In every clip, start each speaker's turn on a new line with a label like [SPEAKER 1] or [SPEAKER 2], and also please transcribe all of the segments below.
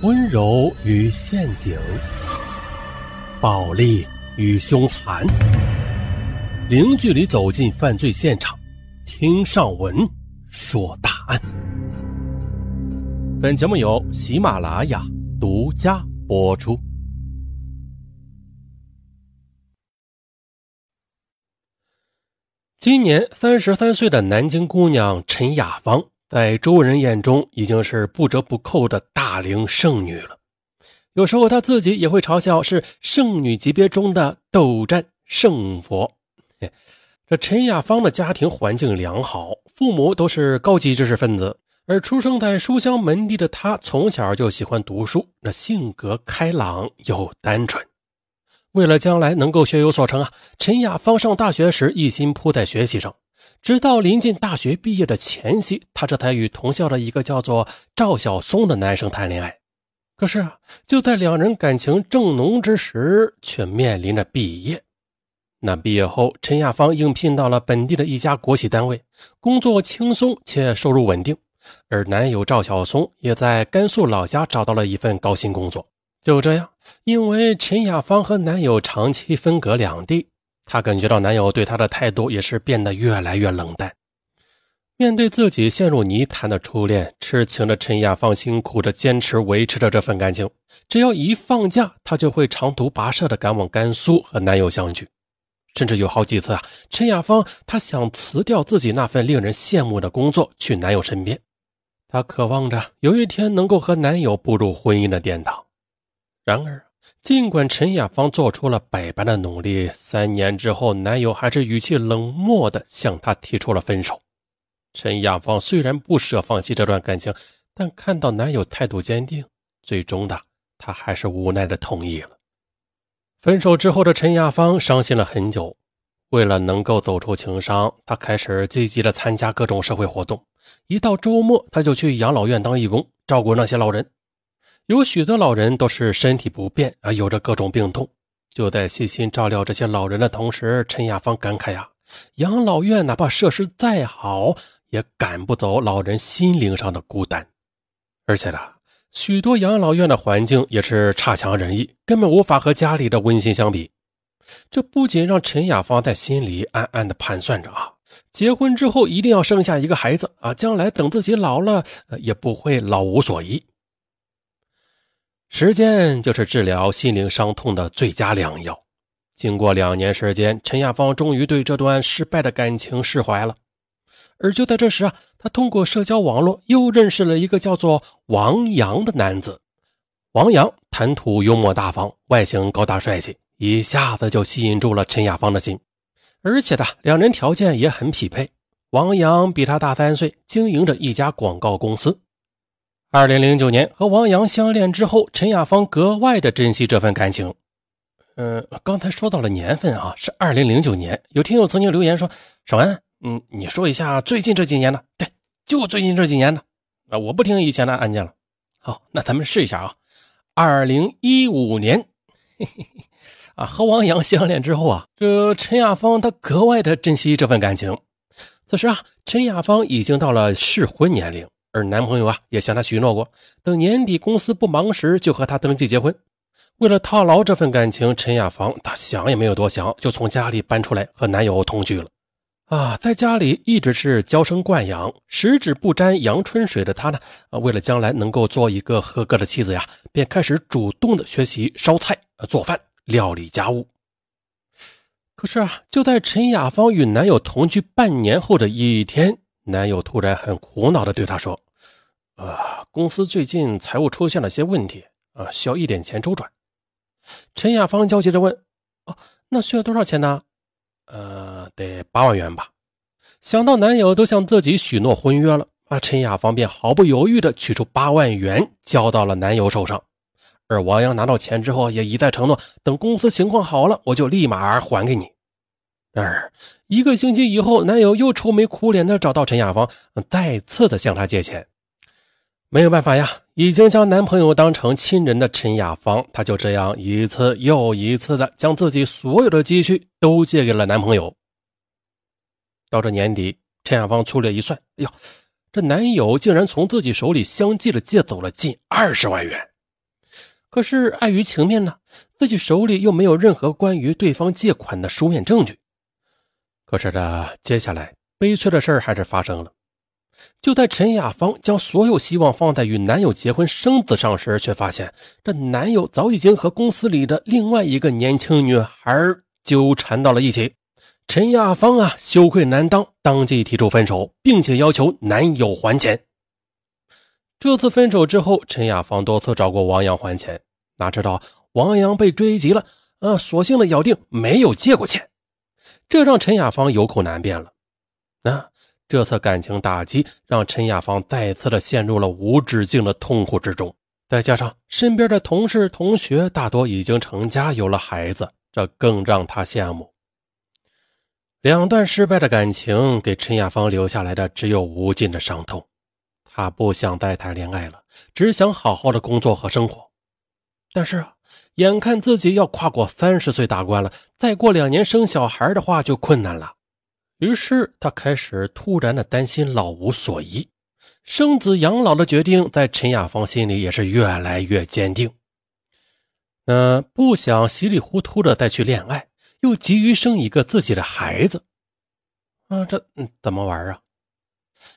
[SPEAKER 1] 温柔与陷阱，暴力与凶残，零距离走进犯罪现场，听上文说大案。本节目由喜马拉雅独家播出。今年三十三岁的南京姑娘陈雅芳。在周围人眼中，已经是不折不扣的大龄剩女了。有时候，她自己也会嘲笑是剩女级别中的斗战胜佛。这陈亚芳的家庭环境良好，父母都是高级知识分子，而出生在书香门第的她，从小就喜欢读书，那性格开朗又单纯。为了将来能够学有所成啊，陈亚芳上大学时一心扑在学习上。直到临近大学毕业的前夕，他这才与同校的一个叫做赵晓松的男生谈恋爱。可是啊，就在两人感情正浓之时，却面临着毕业。那毕业后，陈亚芳应聘到了本地的一家国企单位，工作轻松且收入稳定。而男友赵晓松也在甘肃老家找到了一份高薪工作。就这样，因为陈亚芳和男友长期分隔两地。她感觉到男友对她的态度也是变得越来越冷淡。面对自己陷入泥潭的初恋，痴情的陈亚芳辛苦着坚持维持着这份感情。只要一放假，她就会长途跋涉的赶往甘肃和男友相聚。甚至有好几次啊，陈亚芳她想辞掉自己那份令人羡慕的工作，去男友身边。她渴望着有一天能够和男友步入婚姻的殿堂。然而。尽管陈亚芳做出了百般的努力，三年之后，男友还是语气冷漠的向她提出了分手。陈亚芳虽然不舍放弃这段感情，但看到男友态度坚定，最终的她还是无奈的同意了。分手之后的陈亚芳伤心了很久，为了能够走出情伤，她开始积极的参加各种社会活动。一到周末，她就去养老院当义工，照顾那些老人。有许多老人都是身体不便啊，有着各种病痛。就在细心照料这些老人的同时，陈亚芳感慨呀：养老院哪怕设施再好，也赶不走老人心灵上的孤单。而且呢，许多养老院的环境也是差强人意，根本无法和家里的温馨相比。这不仅让陈亚芳在心里暗暗的盘算着啊，结婚之后一定要生下一个孩子啊，将来等自己老了，也不会老无所依。时间就是治疗心灵伤痛的最佳良药。经过两年时间，陈亚芳终于对这段失败的感情释怀了。而就在这时啊，她通过社交网络又认识了一个叫做王阳的男子。王阳谈吐幽默大方，外形高大帅气，一下子就吸引住了陈亚芳的心。而且呢，两人条件也很匹配。王阳比他大三岁，经营着一家广告公司。二零零九年和王阳相恋之后，陈亚芳格外的珍惜这份感情。嗯，刚才说到了年份啊，是二零零九年。有听友曾经留言说：“小文，嗯，你说一下最近这几年的。”对，就最近这几年的。啊，我不听以前的案件了。好，那咱们试一下啊。二零一五年，嘿嘿，啊，和王阳相恋之后啊，这陈亚芳她格外的珍惜这份感情。此时啊，陈亚芳已经到了适婚年龄。而男朋友啊，也向她许诺过，等年底公司不忙时，就和她登记结婚。为了套牢这份感情，陈亚芳她想也没有多想，就从家里搬出来和男友同居了。啊，在家里一直是娇生惯养，十指不沾阳春水的她呢，为了将来能够做一个合格的妻子呀，便开始主动的学习烧菜、做饭、料理家务。可是啊，就在陈亚芳与男友同居半年后的一天，男友突然很苦恼的对她说。呃，公司最近财务出现了些问题，啊，需要一点钱周转。陈亚芳焦急地问：“哦，那需要多少钱呢？”“呃，得八万元吧。”想到男友都向自己许诺婚约了，啊，陈亚芳便毫不犹豫地取出八万元交到了男友手上。而王阳拿到钱之后，也一再承诺，等公司情况好了，我就立马还给你。然而，一个星期以后，男友又愁眉苦脸地找到陈亚芳，再次的向她借钱。没有办法呀，已经将男朋友当成亲人的陈亚芳，她就这样一次又一次的将自己所有的积蓄都借给了男朋友。到这年底，陈亚芳粗略一算，哎呦，这男友竟然从自己手里相继的借走了近二十万元，可是碍于情面呢，自己手里又没有任何关于对方借款的书面证据。可是这接下来悲催的事儿还是发生了。就在陈雅芳将所有希望放在与男友结婚生子上时，却发现这男友早已经和公司里的另外一个年轻女孩纠缠到了一起。陈亚芳啊，羞愧难当，当即提出分手，并且要求男友还钱。这次分手之后，陈亚芳多次找过王阳还钱，哪知道王阳被追急了，啊，索性的咬定没有借过钱，这让陈亚芳有口难辩了。那这次感情打击让陈亚芳再次的陷入了无止境的痛苦之中，再加上身边的同事同学大多已经成家有了孩子，这更让她羡慕。两段失败的感情给陈亚芳留下来的只有无尽的伤痛。她不想再谈恋爱了，只想好好的工作和生活。但是，眼看自己要跨过三十岁大关了，再过两年生小孩的话就困难了。于是他开始突然的担心老无所依，生子养老的决定在陈亚芳心里也是越来越坚定。那不想稀里糊涂的再去恋爱。又急于生一个自己的孩子，啊，这怎么玩啊？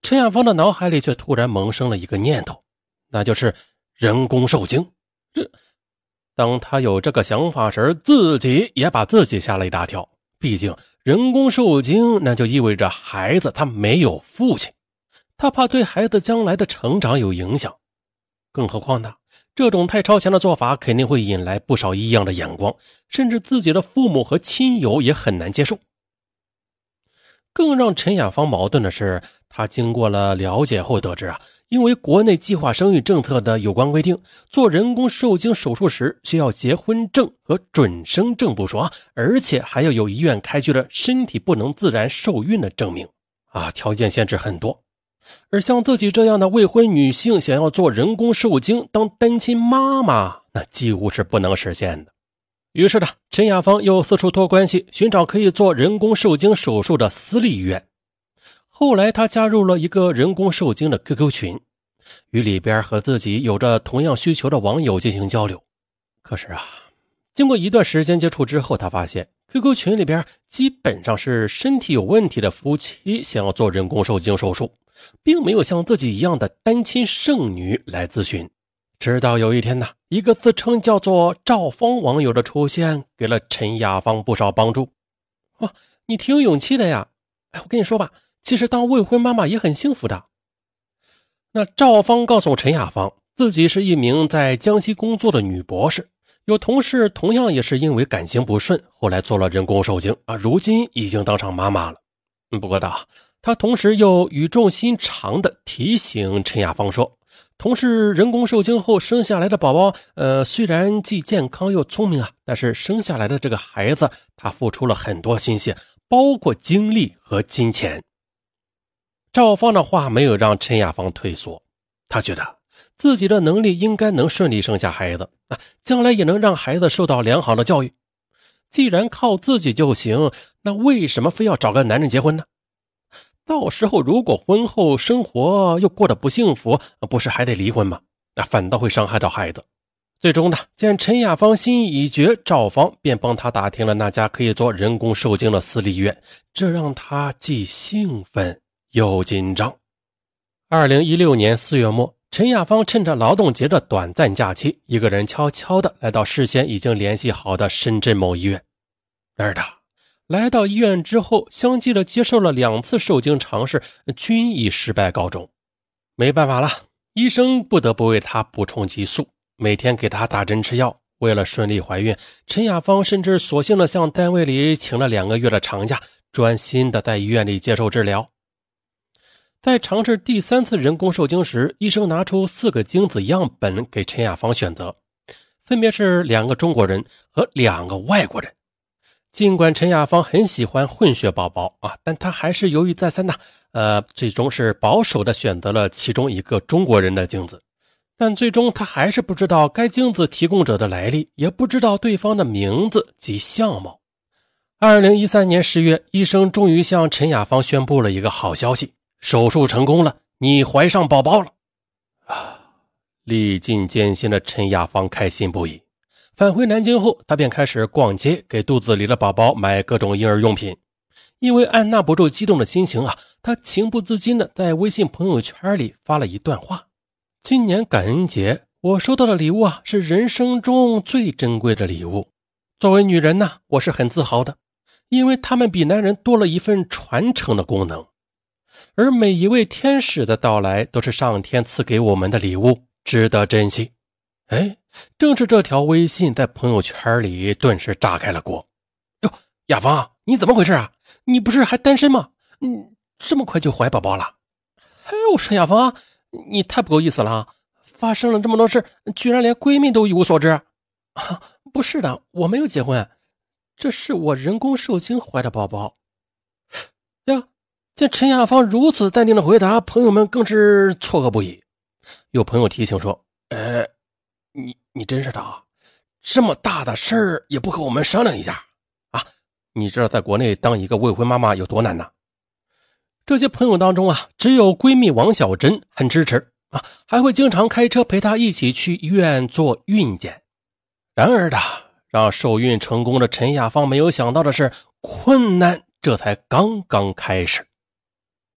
[SPEAKER 1] 陈亚芳的脑海里却突然萌生了一个念头，那就是人工受精。这，当他有这个想法时，自己也把自己吓了一大跳。毕竟人工受精，那就意味着孩子他没有父亲，他怕对孩子将来的成长有影响。更何况呢？这种太超前的做法肯定会引来不少异样的眼光，甚至自己的父母和亲友也很难接受。更让陈亚芳矛盾的是，她经过了了解后得知啊，因为国内计划生育政策的有关规定，做人工受精手术时需要结婚证和准生证不说，而且还要有医院开具的身体不能自然受孕的证明啊，条件限制很多。而像自己这样的未婚女性，想要做人工受精当单亲妈妈，那几乎是不能实现的。于是呢，陈亚芳又四处托关系，寻找可以做人工受精手术的私立医院。后来，她加入了一个人工受精的 QQ 群，与里边和自己有着同样需求的网友进行交流。可是啊，经过一段时间接触之后，她发现 QQ 群里边基本上是身体有问题的夫妻想要做人工受精手术。并没有像自己一样的单亲剩女来咨询，直到有一天呢，一个自称叫做赵芳网友的出现，给了陈亚芳不少帮助。哇，你挺有勇气的呀！哎，我跟你说吧，其实当未婚妈妈也很幸福的。那赵芳告诉陈亚芳，自己是一名在江西工作的女博士，有同事同样也是因为感情不顺，后来做了人工受精啊，如今已经当上妈妈了。不过的。他同时又语重心长地提醒陈亚芳说：“同是人工受精后生下来的宝宝，呃，虽然既健康又聪明啊，但是生下来的这个孩子，他付出了很多心血，包括精力和金钱。”赵芳的话没有让陈亚芳退缩，他觉得自己的能力应该能顺利生下孩子啊，将来也能让孩子受到良好的教育。既然靠自己就行，那为什么非要找个男人结婚呢？到时候如果婚后生活又过得不幸福，不是还得离婚吗？那反倒会伤害到孩子。最终呢，见陈亚芳心意已决，赵芳便帮他打听了那家可以做人工受精的私立医院，这让他既兴奋又紧张。二零一六年四月末，陈亚芳趁着劳动节的短暂假期，一个人悄悄的来到事先已经联系好的深圳某医院，那儿的。来到医院之后，相继的接受了两次受精尝试，均以失败告终。没办法了，医生不得不为她补充激素，每天给她打针吃药。为了顺利怀孕，陈亚芳甚至索性的向单位里请了两个月的长假，专心的在医院里接受治疗。在尝试第三次人工受精时，医生拿出四个精子样本给陈亚芳选择，分别是两个中国人和两个外国人。尽管陈亚芳很喜欢混血宝宝啊，但她还是犹豫再三呐，呃，最终是保守的选择了其中一个中国人的精子，但最终她还是不知道该精子提供者的来历，也不知道对方的名字及相貌。二零一三年十月，医生终于向陈亚芳宣布了一个好消息：手术成功了，你怀上宝宝了！啊，历尽艰辛的陈雅芳开心不已。返回南京后，她便开始逛街，给肚子里的宝宝买各种婴儿用品。因为按捺不住激动的心情啊，她情不自禁的在微信朋友圈里发了一段话：“今年感恩节，我收到的礼物啊，是人生中最珍贵的礼物。作为女人呢，我是很自豪的，因为她们比男人多了一份传承的功能。而每一位天使的到来，都是上天赐给我们的礼物，值得珍惜。”哎。正是这条微信在朋友圈里顿时炸开了锅。哟，雅芳，你怎么回事啊？你不是还单身吗？你这么快就怀宝宝了？哎，我说雅芳，你太不够意思了！发生了这么多事，居然连闺蜜都一无所知。啊，不是的，我没有结婚，这是我人工受精怀的宝宝。呀，见陈雅芳如此淡定的回答，朋友们更是错愕不已。有朋友提醒说：“呃。”你你真是的啊！这么大的事儿也不和我们商量一下啊！你知道在国内当一个未婚妈妈有多难呢？这些朋友当中啊，只有闺蜜王小珍很支持啊，还会经常开车陪她一起去医院做孕检。然而的，让受孕成功的陈亚芳没有想到的是，困难这才刚刚开始。